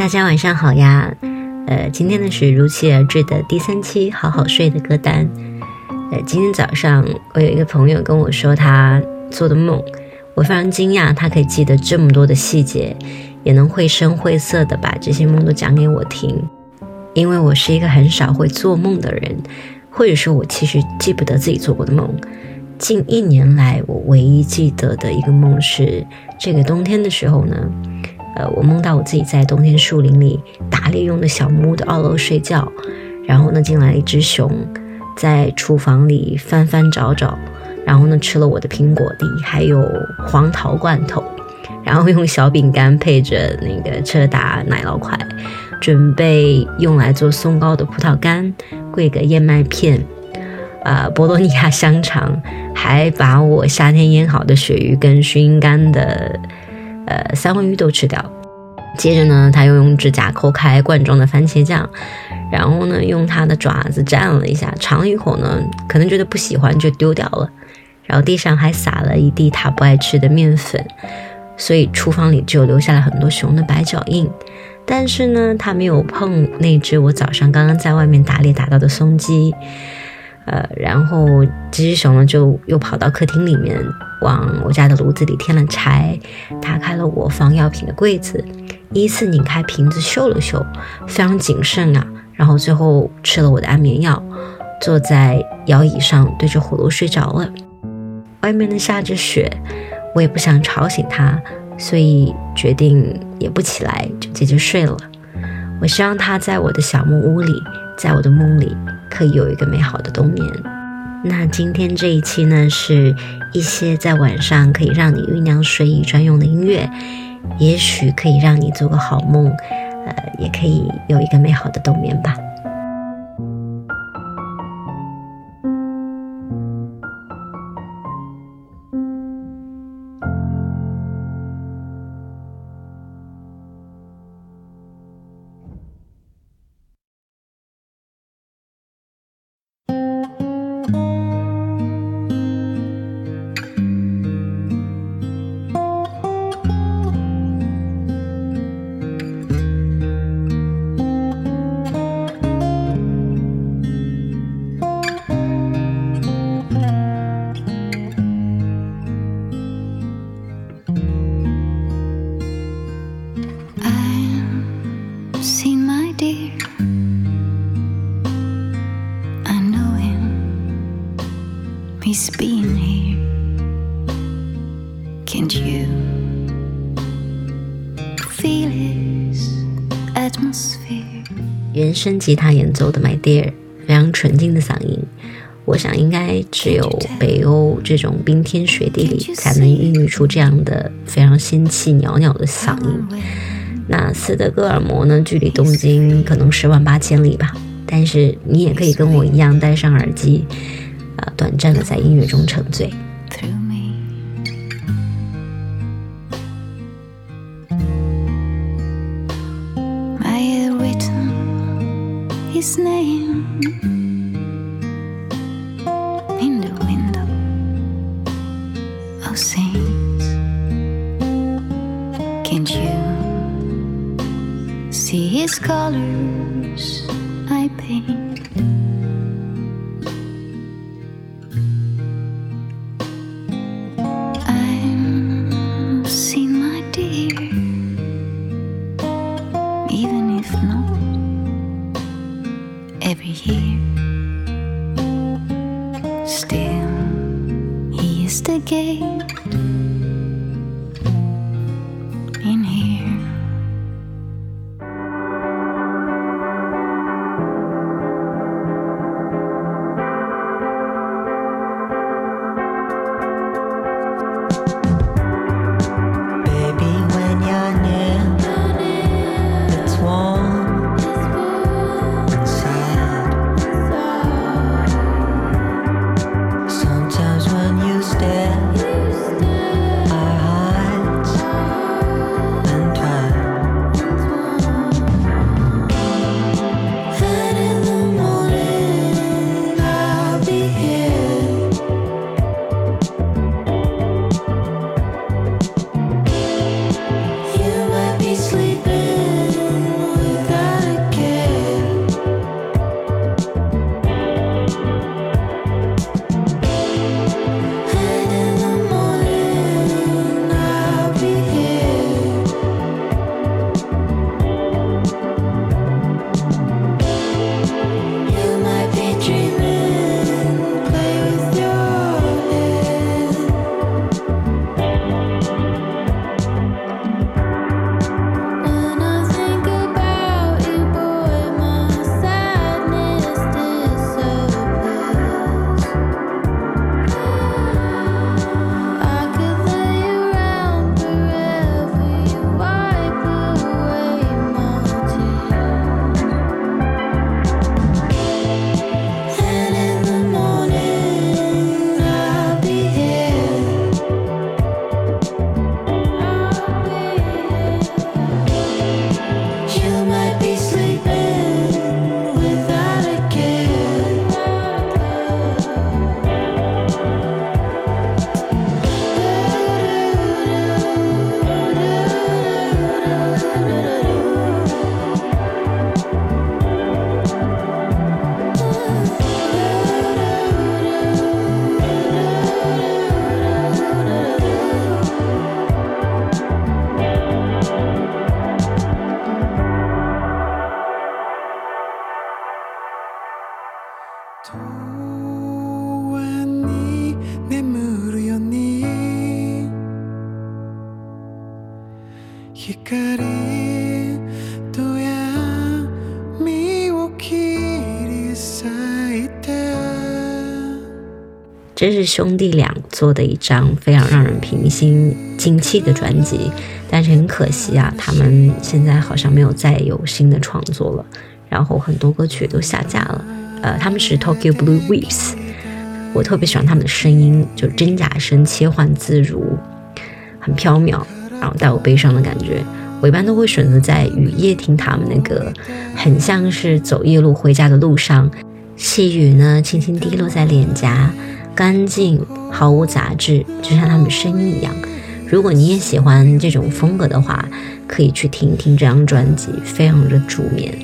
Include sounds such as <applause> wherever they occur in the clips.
大家晚上好呀，呃，今天呢是如期而至的第三期好好睡的歌单。呃，今天早上我有一个朋友跟我说他做的梦，我非常惊讶，他可以记得这么多的细节，也能绘声绘色的把这些梦都讲给我听。因为我是一个很少会做梦的人，或者说，我其实记不得自己做过的梦。近一年来，我唯一记得的一个梦是这个冬天的时候呢。我梦到我自己在冬天树林里打猎用的小木屋的二楼睡觉，然后呢进来了一只熊，在厨房里翻翻找找，然后呢吃了我的苹果粒还有黄桃罐头，然后用小饼干配着那个车达奶酪块，准备用来做松糕的葡萄干、桂格燕麦片，啊，博罗尼亚香肠，还把我夏天腌好的鳕鱼跟熏干的。呃，三文鱼都吃掉。接着呢，他又用指甲抠开罐装的番茄酱，然后呢，用他的爪子蘸了一下，尝了一口呢，可能觉得不喜欢就丢掉了。然后地上还撒了一地他不爱吃的面粉，所以厨房里就留下了很多熊的白脚印。但是呢，他没有碰那只我早上刚刚在外面打猎打到的松鸡。呃，然后这只熊呢，就又跑到客厅里面，往我家的炉子里添了柴，打开了我放药品的柜子，依次拧开瓶子嗅了嗅，非常谨慎啊。然后最后吃了我的安眠药，坐在摇椅上对着火炉睡着了。外面呢下着雪，我也不想吵醒他，所以决定也不起来，就接着睡了。我希望他在我的小木屋里，在我的梦里。可以有一个美好的冬眠。那今天这一期呢，是一些在晚上可以让你酝酿睡意专用的音乐，也许可以让你做个好梦，呃，也可以有一个美好的冬眠吧。原声吉他演奏的《My Dear》，非常纯净的嗓音，我想应该只有北欧这种冰天雪地里才能孕育出这样的非常仙气袅袅的嗓音。那斯德哥尔摩呢，距离东京可能十万八千里吧，但是你也可以跟我一样戴上耳机，啊，短暂的在音乐中沉醉。His name in the window of oh, saints. Can't you see his colors I paint? 这是兄弟俩做的一张非常让人平心静气的专辑，但是很可惜啊，他们现在好像没有再有新的创作了，然后很多歌曲都下架了。呃，他们是 Tokyo Blue Waves，我特别喜欢他们的声音，就真假声切换自如，很飘渺，然后带有悲伤的感觉。我一般都会选择在雨夜听他们那个，很像是走夜路回家的路上，细雨呢轻轻滴落在脸颊。干净，毫无杂质，就像他们声音一样。如果你也喜欢这种风格的话，可以去听一听这张专辑，非常的助眠。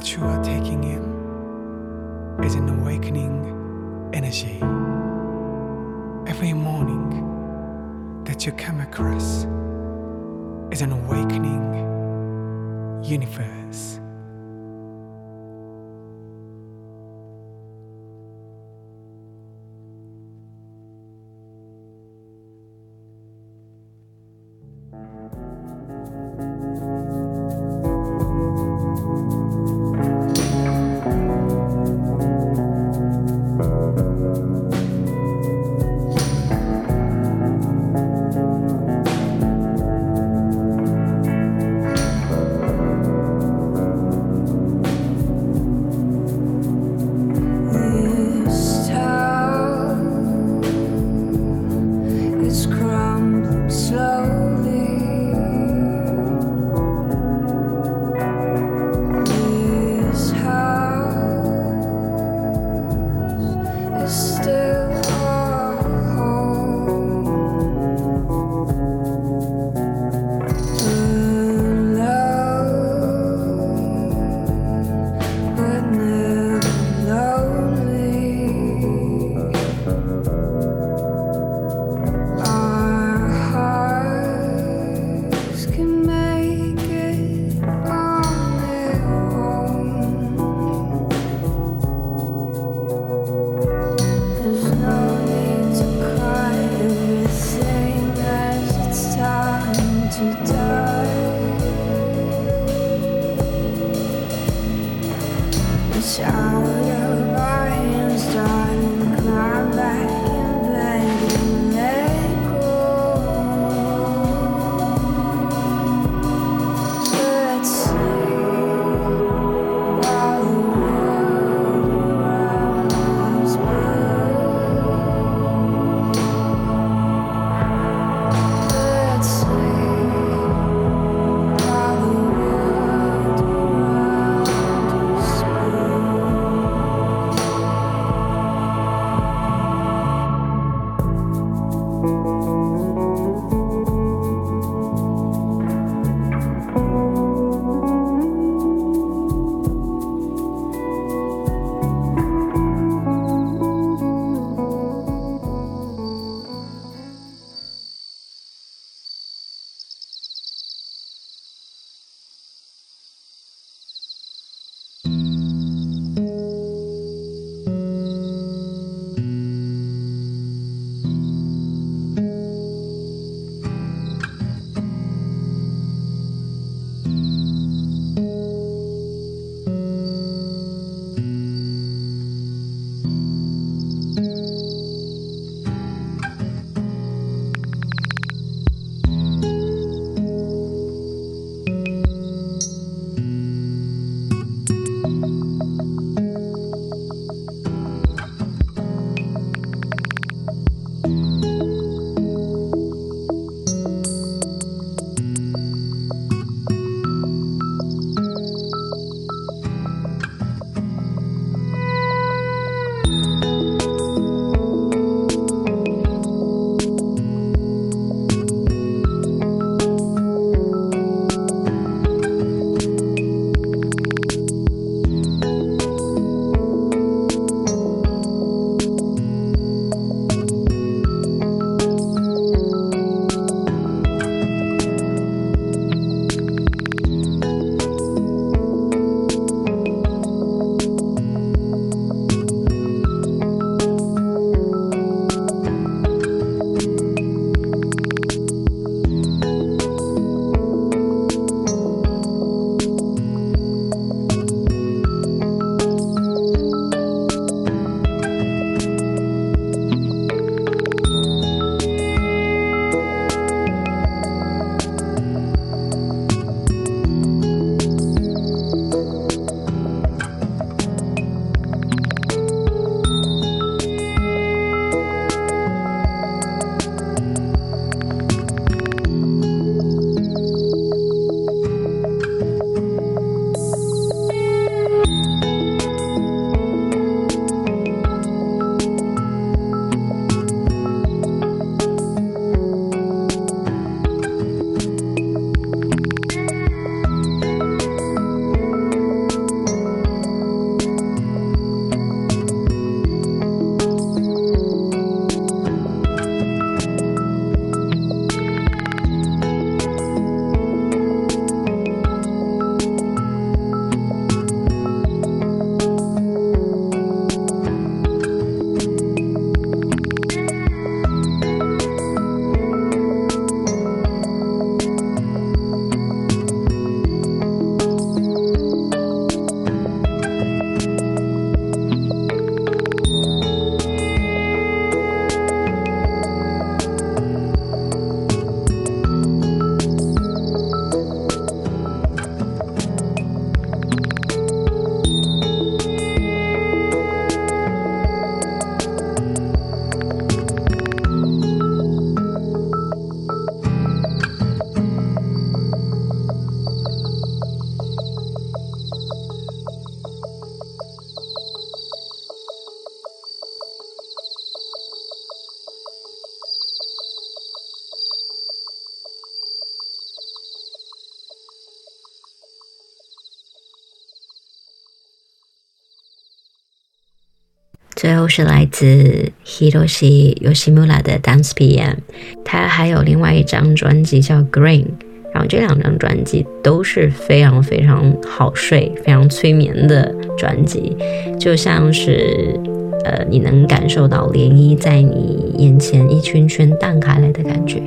that you are taking in is an awakening energy. Every morning that you come across is an awakening universe. 是来自 Hiroshi Yoshimura 的 Dance PM，他还有另外一张专辑叫 Green，然后这两张专辑都是非常非常好睡、非常催眠的专辑，就像是呃你能感受到涟漪在你眼前一圈圈荡开来的感觉。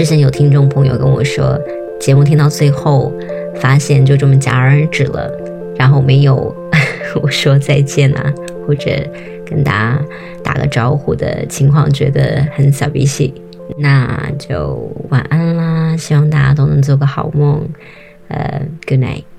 之前有听众朋友跟我说，节目听到最后，发现就这么戛然而止了，然后没有 <laughs> 我说再见啊，或者跟大家打个招呼的情况，觉得很小鼻涕。那就晚安啦，希望大家都能做个好梦。呃，Good night。